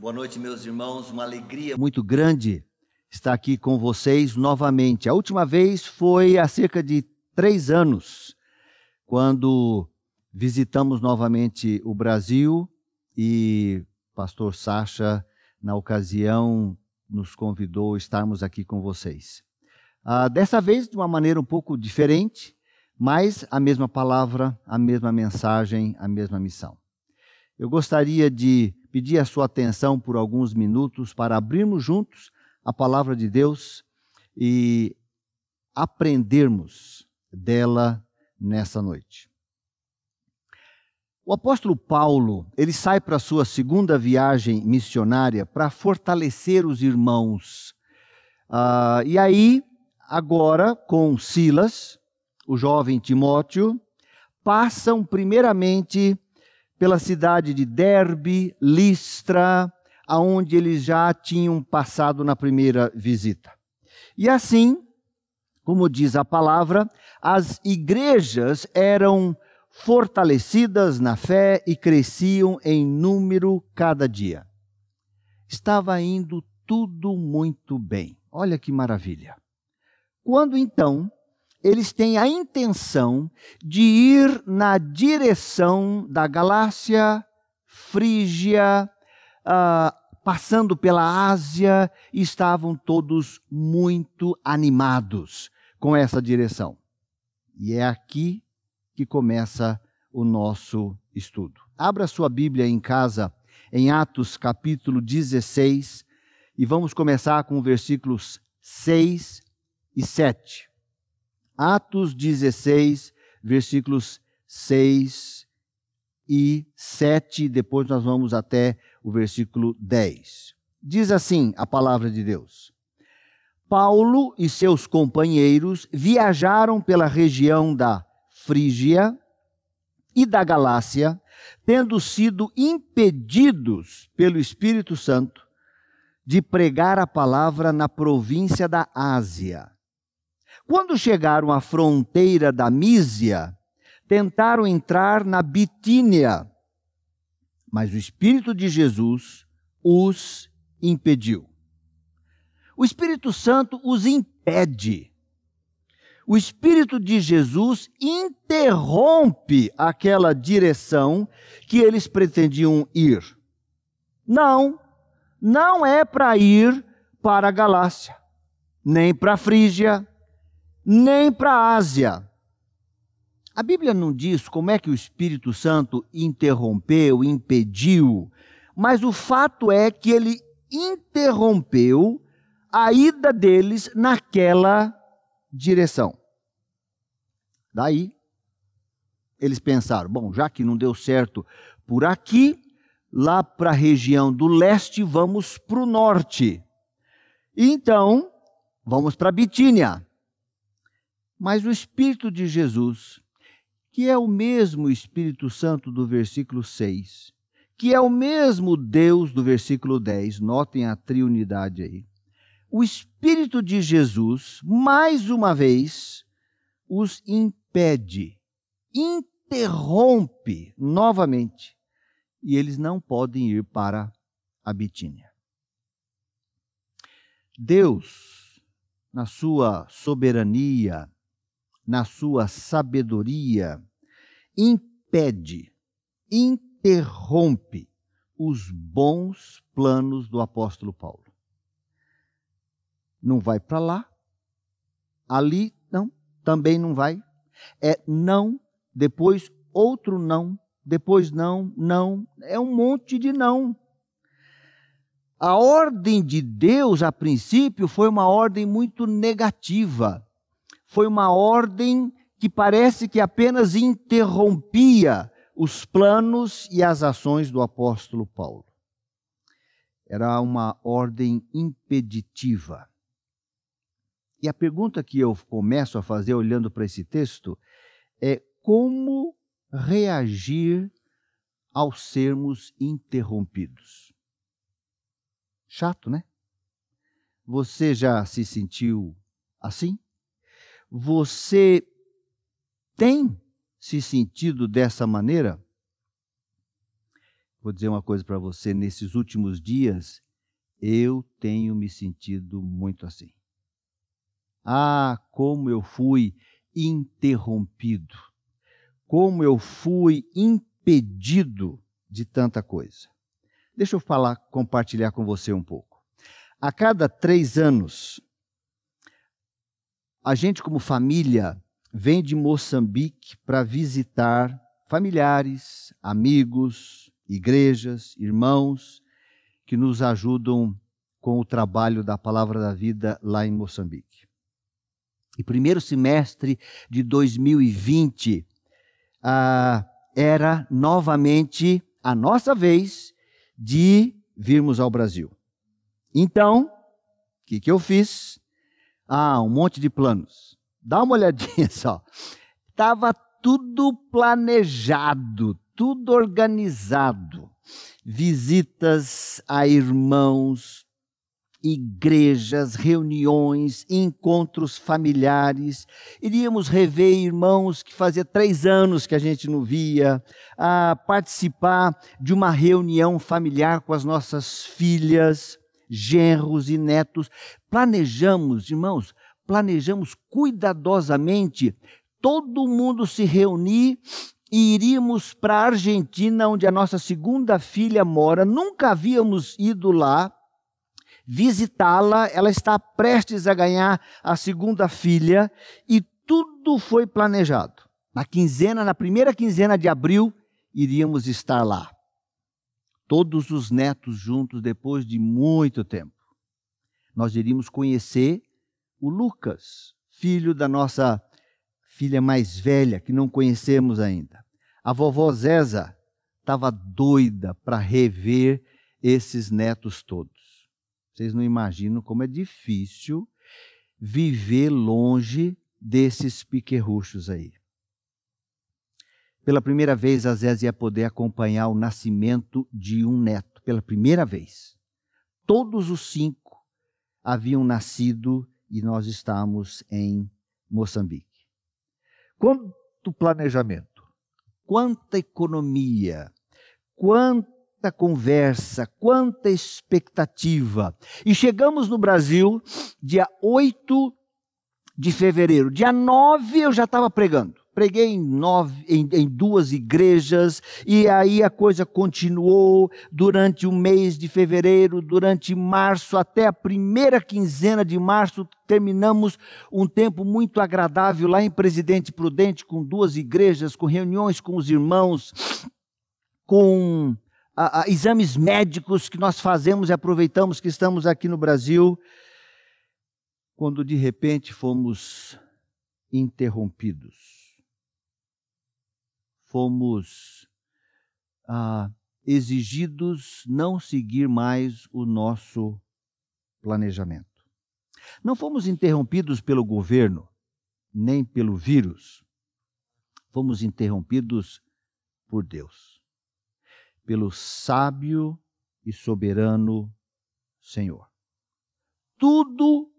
Boa noite, meus irmãos. Uma alegria muito grande estar aqui com vocês novamente. A última vez foi há cerca de três anos, quando visitamos novamente o Brasil e pastor Sacha, na ocasião, nos convidou a estarmos aqui com vocês. Ah, dessa vez, de uma maneira um pouco diferente, mas a mesma palavra, a mesma mensagem, a mesma missão. Eu gostaria de pedir a sua atenção por alguns minutos para abrirmos juntos a palavra de Deus e aprendermos dela nessa noite. O apóstolo Paulo, ele sai para a sua segunda viagem missionária para fortalecer os irmãos. Uh, e aí, agora, com Silas, o jovem Timóteo, passam primeiramente pela cidade de Derbe, Listra, aonde eles já tinham passado na primeira visita. E assim, como diz a palavra, as igrejas eram fortalecidas na fé e cresciam em número cada dia. Estava indo tudo muito bem. Olha que maravilha. Quando então eles têm a intenção de ir na direção da Galácia, Frígia, uh, passando pela Ásia, e estavam todos muito animados com essa direção. E é aqui que começa o nosso estudo. Abra sua Bíblia em casa, em Atos capítulo 16, e vamos começar com versículos 6 e 7. Atos 16, versículos 6 e 7, depois nós vamos até o versículo 10. Diz assim a palavra de Deus: Paulo e seus companheiros viajaram pela região da Frígia e da Galácia, tendo sido impedidos pelo Espírito Santo de pregar a palavra na província da Ásia. Quando chegaram à fronteira da Mísia, tentaram entrar na Bitínia, mas o Espírito de Jesus os impediu. O Espírito Santo os impede. O Espírito de Jesus interrompe aquela direção que eles pretendiam ir. Não, não é para ir para a Galácia, nem para a Frígia, nem para a Ásia. A Bíblia não diz como é que o Espírito Santo interrompeu, impediu, mas o fato é que ele interrompeu a ida deles naquela direção. Daí, eles pensaram: bom, já que não deu certo por aqui, lá para a região do leste, vamos para o norte. Então, vamos para Bitínia. Mas o Espírito de Jesus, que é o mesmo Espírito Santo do versículo 6, que é o mesmo Deus do versículo 10, notem a triunidade aí. O Espírito de Jesus, mais uma vez, os impede, interrompe novamente, e eles não podem ir para a Bitínia. Deus, na sua soberania, na sua sabedoria, impede, interrompe os bons planos do apóstolo Paulo. Não vai para lá, ali não, também não vai. É não, depois outro não, depois não, não, é um monte de não. A ordem de Deus, a princípio, foi uma ordem muito negativa foi uma ordem que parece que apenas interrompia os planos e as ações do apóstolo Paulo. Era uma ordem impeditiva. E a pergunta que eu começo a fazer olhando para esse texto é como reagir ao sermos interrompidos. Chato, né? Você já se sentiu assim? Você tem se sentido dessa maneira? vou dizer uma coisa para você: nesses últimos dias, eu tenho me sentido muito assim. Ah, como eu fui interrompido, como eu fui impedido de tanta coisa. Deixa eu falar, compartilhar com você um pouco. A cada três anos, a gente, como família, vem de Moçambique para visitar familiares, amigos, igrejas, irmãos que nos ajudam com o trabalho da Palavra da Vida lá em Moçambique. E primeiro semestre de 2020 ah, era novamente a nossa vez de virmos ao Brasil. Então, o que, que eu fiz? Ah, um monte de planos. Dá uma olhadinha só. Estava tudo planejado, tudo organizado. Visitas a irmãos, igrejas, reuniões, encontros familiares. Iríamos rever irmãos que fazia três anos que a gente não via, a participar de uma reunião familiar com as nossas filhas, genros e netos. Planejamos, irmãos, planejamos cuidadosamente todo mundo se reunir e iríamos para a Argentina, onde a nossa segunda filha mora. Nunca havíamos ido lá visitá-la. Ela está prestes a ganhar a segunda filha e tudo foi planejado. Na quinzena, na primeira quinzena de abril, iríamos estar lá. Todos os netos juntos depois de muito tempo. Nós iríamos conhecer o Lucas, filho da nossa filha mais velha, que não conhecemos ainda. A vovó Zéza estava doida para rever esses netos todos. Vocês não imaginam como é difícil viver longe desses piquerruchos aí. Pela primeira vez, a Zézia ia poder acompanhar o nascimento de um neto. Pela primeira vez. Todos os cinco haviam nascido e nós estamos em Moçambique. Quanto planejamento, quanta economia, quanta conversa, quanta expectativa. E chegamos no Brasil dia 8 de fevereiro. Dia 9 eu já estava pregando. Preguei em, nove, em, em, duas igrejas, e aí a coisa continuou durante o mês de fevereiro, durante março, até a primeira quinzena de março, terminamos um tempo muito agradável lá em Presidente Prudente, com duas igrejas, com reuniões com os irmãos, com a, a, exames médicos que nós fazemos e aproveitamos que estamos aqui no Brasil, quando de repente fomos interrompidos. Fomos ah, exigidos não seguir mais o nosso planejamento. Não fomos interrompidos pelo governo, nem pelo vírus. Fomos interrompidos por Deus pelo sábio e soberano Senhor. Tudo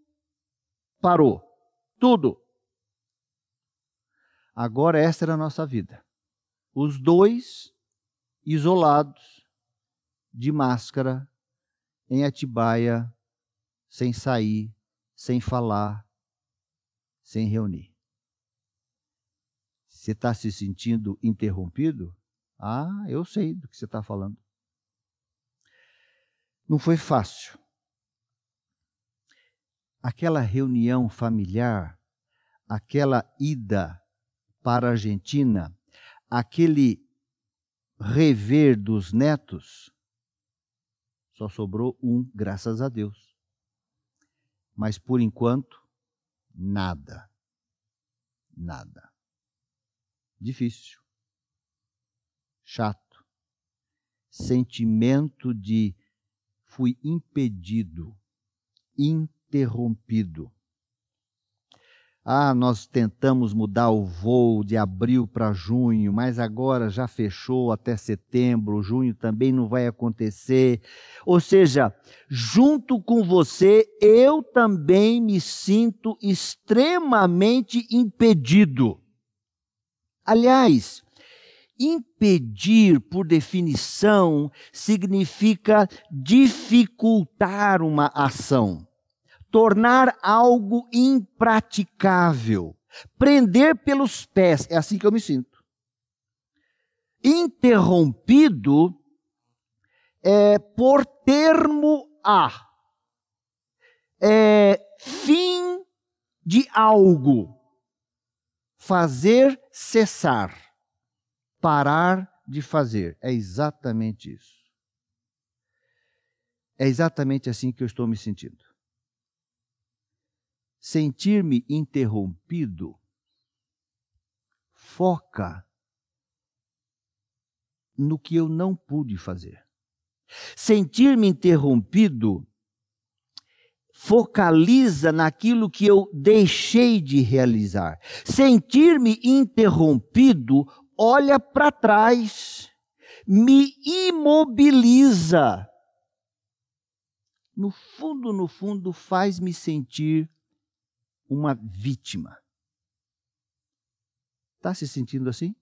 parou. Tudo. Agora esta era a nossa vida. Os dois isolados, de máscara, em Atibaia, sem sair, sem falar, sem reunir. Você está se sentindo interrompido? Ah, eu sei do que você está falando. Não foi fácil. Aquela reunião familiar, aquela ida para a Argentina, aquele rever dos netos, só sobrou um, graças a Deus. Mas por enquanto, nada. Nada. Difícil chato. Sentimento de fui impedido, interrompido. Ah, nós tentamos mudar o voo de abril para junho, mas agora já fechou até setembro, junho também não vai acontecer. Ou seja, junto com você, eu também me sinto extremamente impedido. Aliás, Impedir, por definição, significa dificultar uma ação, tornar algo impraticável, prender pelos pés. É assim que eu me sinto. Interrompido é por termo a. É fim de algo. Fazer cessar parar de fazer. É exatamente isso. É exatamente assim que eu estou me sentindo. Sentir-me interrompido foca no que eu não pude fazer. Sentir-me interrompido focaliza naquilo que eu deixei de realizar. Sentir-me interrompido olha para trás, me imobiliza. No fundo, no fundo, faz-me sentir uma vítima. Está se sentindo assim?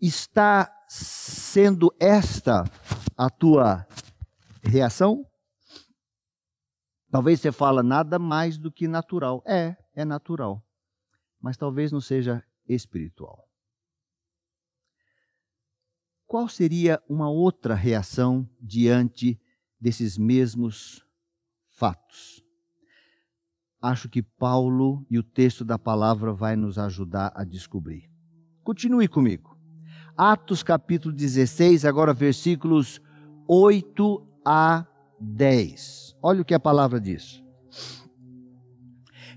Está sendo esta a tua reação? Talvez você fala nada mais do que natural. É, é natural. Mas talvez não seja espiritual. Qual seria uma outra reação diante desses mesmos fatos? Acho que Paulo e o texto da palavra vai nos ajudar a descobrir. Continue comigo. Atos capítulo 16, agora versículos 8 a 10. Olha o que a palavra diz.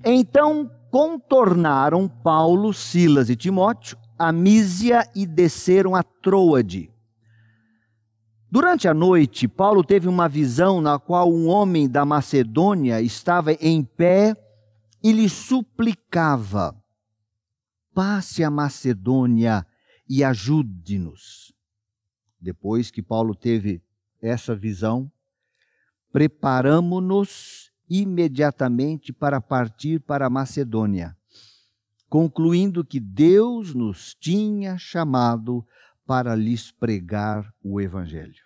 Então contornaram Paulo, Silas e Timóteo a Mísia e desceram a Troade. Durante a noite, Paulo teve uma visão na qual um homem da Macedônia estava em pé e lhe suplicava: Passe a Macedônia e ajude-nos. Depois que Paulo teve essa visão, preparamo-nos imediatamente para partir para a Macedônia, concluindo que Deus nos tinha chamado para lhes pregar o Evangelho.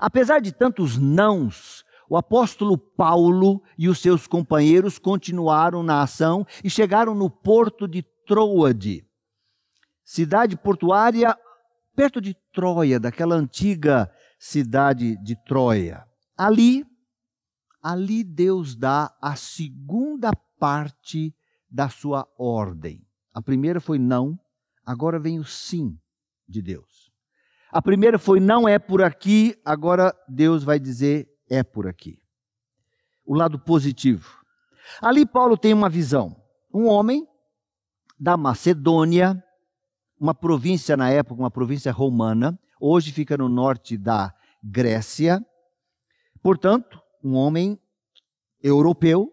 Apesar de tantos nãos, o apóstolo Paulo e os seus companheiros continuaram na ação e chegaram no porto de Troade, cidade portuária perto de Troia, daquela antiga cidade de Troia. Ali, ali Deus dá a segunda parte da sua ordem. A primeira foi não, agora vem o sim de Deus. A primeira foi não é por aqui, agora Deus vai dizer é por aqui. O lado positivo. Ali Paulo tem uma visão. Um homem da Macedônia, uma província na época, uma província romana, hoje fica no norte da Grécia. Portanto, um homem europeu,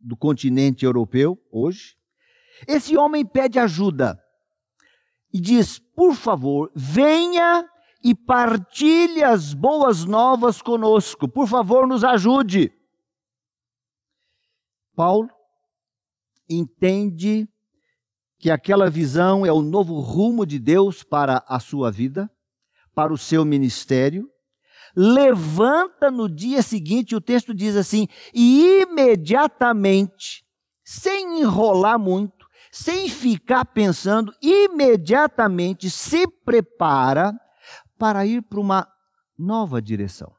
do continente europeu, hoje. Esse homem pede ajuda e diz: por favor, venha e partilhe as boas novas conosco. Por favor, nos ajude. Paulo entende que aquela visão é o novo rumo de Deus para a sua vida, para o seu ministério levanta no dia seguinte, o texto diz assim, e imediatamente, sem enrolar muito, sem ficar pensando, imediatamente se prepara para ir para uma nova direção,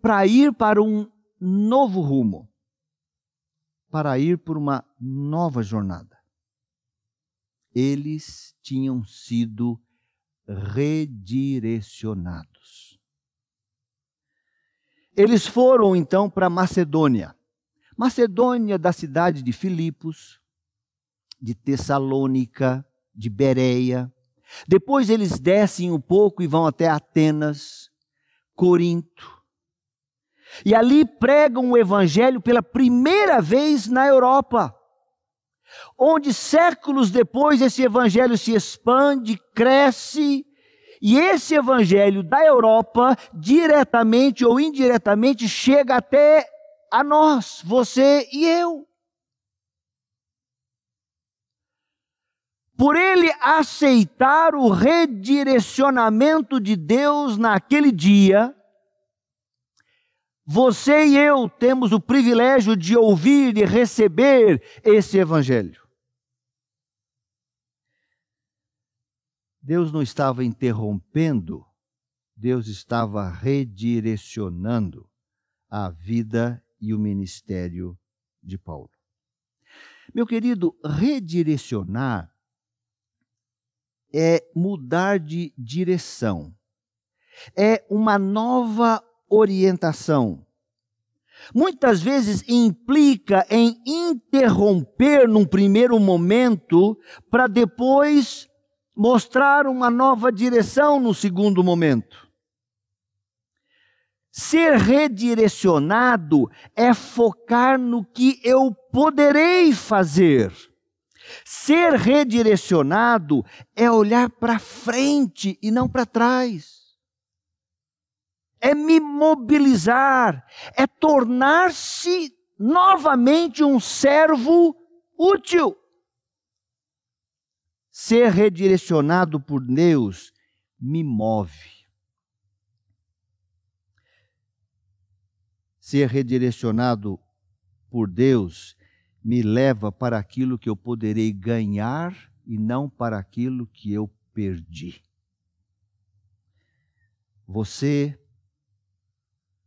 para ir para um novo rumo, para ir por uma nova jornada. Eles tinham sido redirecionados. Eles foram então para Macedônia. Macedônia da cidade de Filipos, de Tessalônica, de Bereia. Depois eles descem um pouco e vão até Atenas, Corinto. E ali pregam o evangelho pela primeira vez na Europa. Onde séculos depois esse evangelho se expande, cresce e esse evangelho da Europa, diretamente ou indiretamente, chega até a nós, você e eu. Por ele aceitar o redirecionamento de Deus naquele dia, você e eu temos o privilégio de ouvir e receber esse evangelho. Deus não estava interrompendo, Deus estava redirecionando a vida e o ministério de Paulo. Meu querido, redirecionar é mudar de direção, é uma nova orientação. Muitas vezes implica em interromper num primeiro momento para depois mostrar uma nova direção no segundo momento. Ser redirecionado é focar no que eu poderei fazer. Ser redirecionado é olhar para frente e não para trás. É me mobilizar, é tornar-se novamente um servo útil. Ser redirecionado por Deus me move. Ser redirecionado por Deus me leva para aquilo que eu poderei ganhar e não para aquilo que eu perdi. Você,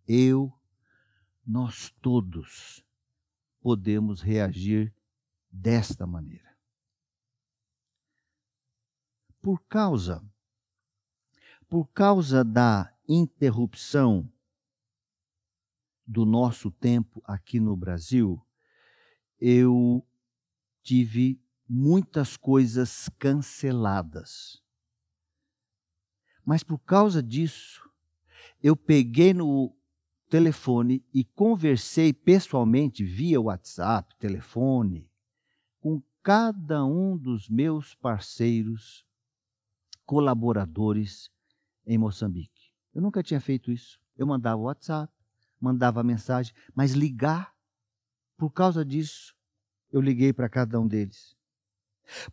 eu, nós todos podemos reagir desta maneira. Por causa por causa da interrupção do nosso tempo aqui no Brasil, eu tive muitas coisas canceladas. Mas por causa disso, eu peguei no telefone e conversei pessoalmente via WhatsApp, telefone, com cada um dos meus parceiros, colaboradores em Moçambique. Eu nunca tinha feito isso. Eu mandava WhatsApp, mandava mensagem, mas ligar, por causa disso, eu liguei para cada um deles.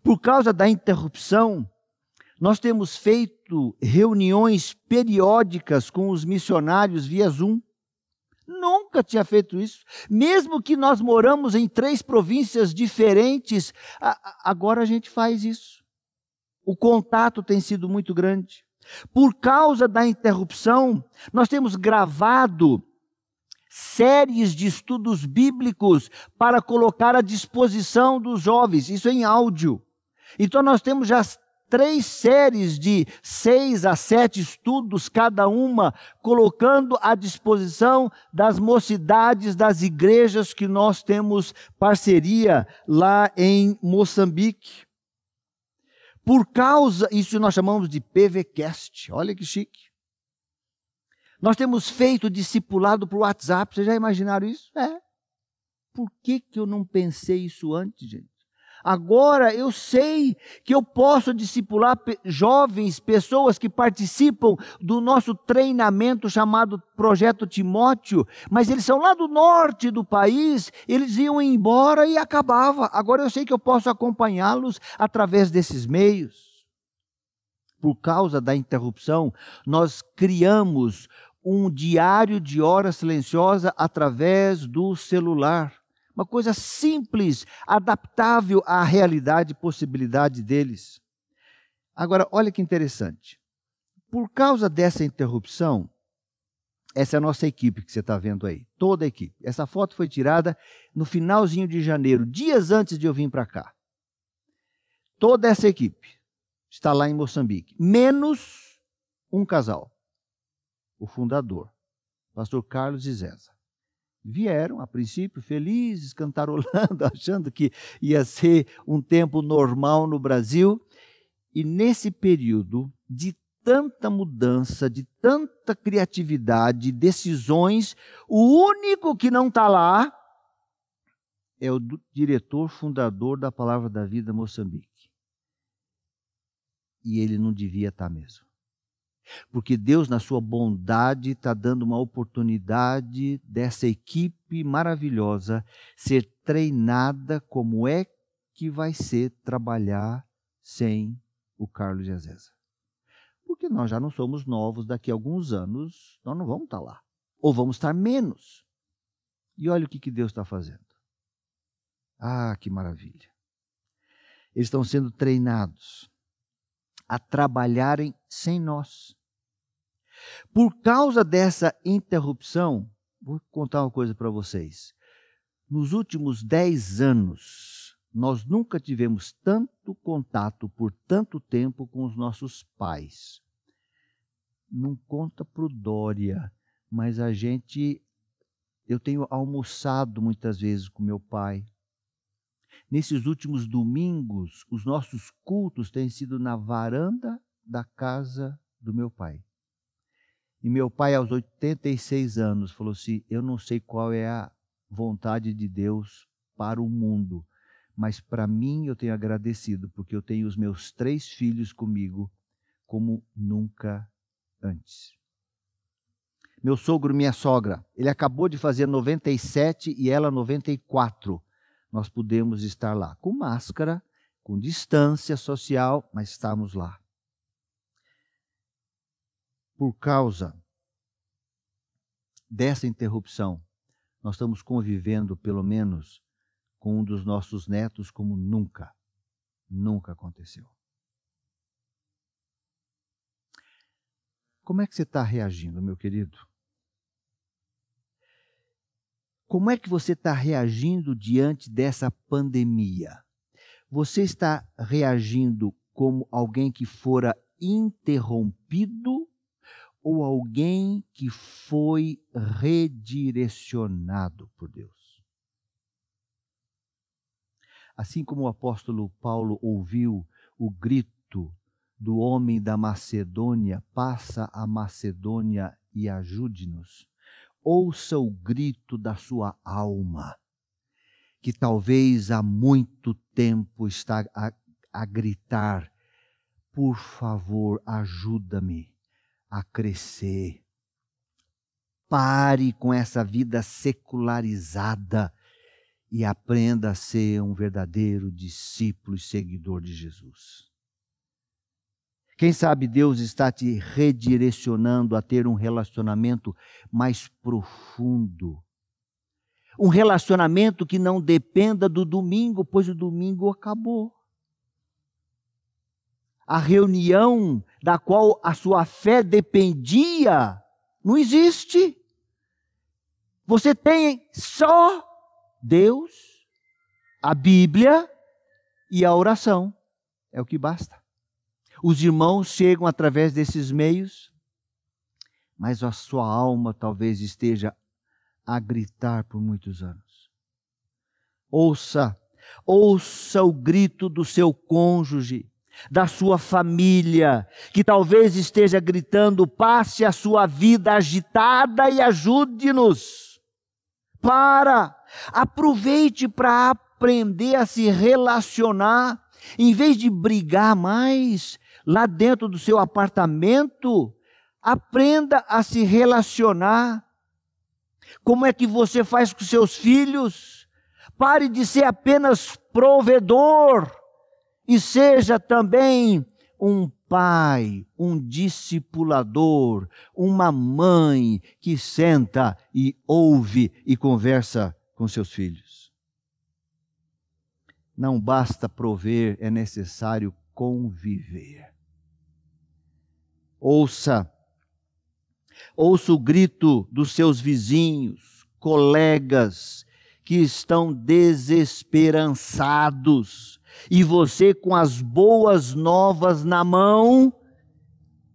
Por causa da interrupção, nós temos feito reuniões periódicas com os missionários via Zoom. Nunca tinha feito isso. Mesmo que nós moramos em três províncias diferentes, agora a gente faz isso. O contato tem sido muito grande. Por causa da interrupção, nós temos gravado séries de estudos bíblicos para colocar à disposição dos jovens, isso em áudio. Então nós temos já três séries de seis a sete estudos, cada uma colocando à disposição das mocidades das igrejas que nós temos parceria lá em Moçambique. Por causa, isso nós chamamos de PVCast, olha que chique. Nós temos feito discipulado por WhatsApp, vocês já imaginaram isso? É. Por que, que eu não pensei isso antes, gente? Agora eu sei que eu posso discipular jovens, pessoas que participam do nosso treinamento chamado Projeto Timóteo, mas eles são lá do norte do país, eles iam embora e acabava. Agora eu sei que eu posso acompanhá-los através desses meios. Por causa da interrupção, nós criamos um diário de hora silenciosa através do celular. Uma coisa simples, adaptável à realidade e possibilidade deles. Agora, olha que interessante. Por causa dessa interrupção, essa é a nossa equipe que você está vendo aí, toda a equipe. Essa foto foi tirada no finalzinho de janeiro, dias antes de eu vir para cá. Toda essa equipe está lá em Moçambique, menos um casal o fundador, pastor Carlos e Zéza. Vieram, a princípio, felizes, cantarolando, achando que ia ser um tempo normal no Brasil. E nesse período de tanta mudança, de tanta criatividade, decisões, o único que não está lá é o diretor fundador da Palavra da Vida Moçambique. E ele não devia estar tá mesmo. Porque Deus, na sua bondade, está dando uma oportunidade dessa equipe maravilhosa ser treinada como é que vai ser trabalhar sem o Carlos e a Zéza. Porque nós já não somos novos, daqui a alguns anos nós não vamos estar lá. Ou vamos estar menos. E olha o que, que Deus está fazendo. Ah, que maravilha. Eles estão sendo treinados a trabalharem sem nós. Por causa dessa interrupção, vou contar uma coisa para vocês. Nos últimos dez anos, nós nunca tivemos tanto contato por tanto tempo com os nossos pais. Não conta pro Dória, mas a gente. Eu tenho almoçado muitas vezes com meu pai. Nesses últimos domingos, os nossos cultos têm sido na varanda da casa do meu pai. E meu pai, aos 86 anos, falou assim: Eu não sei qual é a vontade de Deus para o mundo, mas para mim eu tenho agradecido, porque eu tenho os meus três filhos comigo como nunca antes. Meu sogro, minha sogra, ele acabou de fazer 97 e ela 94. Nós pudemos estar lá com máscara, com distância social, mas estamos lá por causa dessa interrupção, nós estamos convivendo, pelo menos, com um dos nossos netos como nunca, nunca aconteceu. Como é que você está reagindo, meu querido? Como é que você está reagindo diante dessa pandemia? Você está reagindo como alguém que fora interrompido ou alguém que foi redirecionado por Deus. Assim como o apóstolo Paulo ouviu o grito do homem da Macedônia, passa a Macedônia e ajude-nos. Ouça o grito da sua alma, que talvez há muito tempo está a, a gritar: por favor, ajuda-me a crescer. Pare com essa vida secularizada e aprenda a ser um verdadeiro discípulo e seguidor de Jesus. Quem sabe Deus está te redirecionando a ter um relacionamento mais profundo. Um relacionamento que não dependa do domingo, pois o domingo acabou a reunião da qual a sua fé dependia, não existe. Você tem só Deus, a Bíblia e a oração. É o que basta. Os irmãos chegam através desses meios, mas a sua alma talvez esteja a gritar por muitos anos. Ouça, ouça o grito do seu cônjuge da sua família, que talvez esteja gritando: passe a sua vida agitada e ajude-nos. Para, aproveite para aprender a se relacionar, em vez de brigar mais lá dentro do seu apartamento, aprenda a se relacionar. Como é que você faz com seus filhos? Pare de ser apenas provedor e seja também um pai, um discipulador, uma mãe que senta e ouve e conversa com seus filhos. Não basta prover, é necessário conviver. Ouça, ouça o grito dos seus vizinhos, colegas que estão desesperançados e você com as boas novas na mão,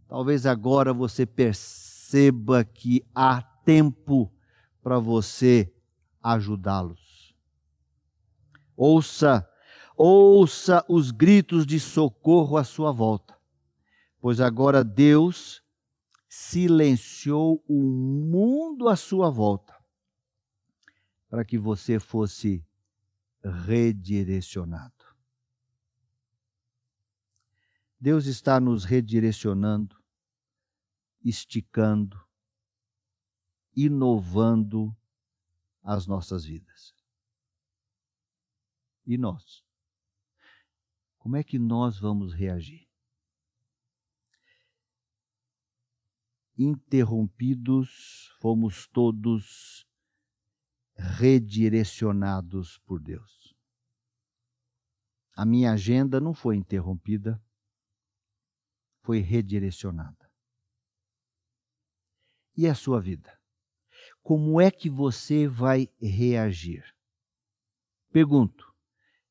talvez agora você perceba que há tempo para você ajudá-los. Ouça, ouça os gritos de socorro à sua volta, pois agora Deus silenciou o mundo à sua volta para que você fosse redirecionado. Deus está nos redirecionando, esticando, inovando as nossas vidas. E nós? Como é que nós vamos reagir? Interrompidos, fomos todos redirecionados por Deus. A minha agenda não foi interrompida, foi redirecionada. E a sua vida? Como é que você vai reagir? Pergunto: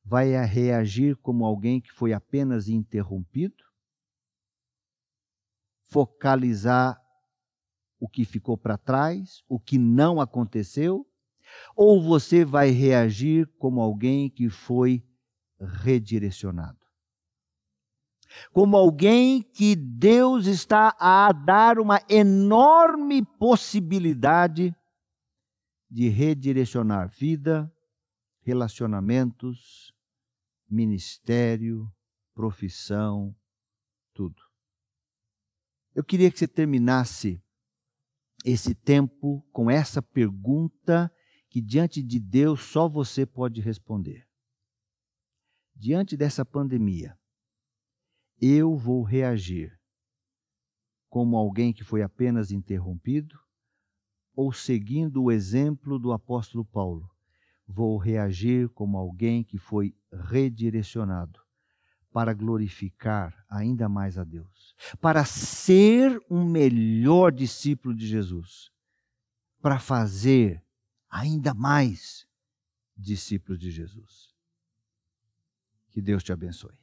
vai reagir como alguém que foi apenas interrompido? Focalizar o que ficou para trás, o que não aconteceu? Ou você vai reagir como alguém que foi redirecionado? Como alguém que Deus está a dar uma enorme possibilidade de redirecionar vida, relacionamentos, ministério, profissão, tudo. Eu queria que você terminasse esse tempo com essa pergunta que diante de Deus só você pode responder. Diante dessa pandemia, eu vou reagir como alguém que foi apenas interrompido ou seguindo o exemplo do apóstolo Paulo, vou reagir como alguém que foi redirecionado para glorificar ainda mais a Deus, para ser um melhor discípulo de Jesus, para fazer ainda mais discípulos de Jesus. Que Deus te abençoe.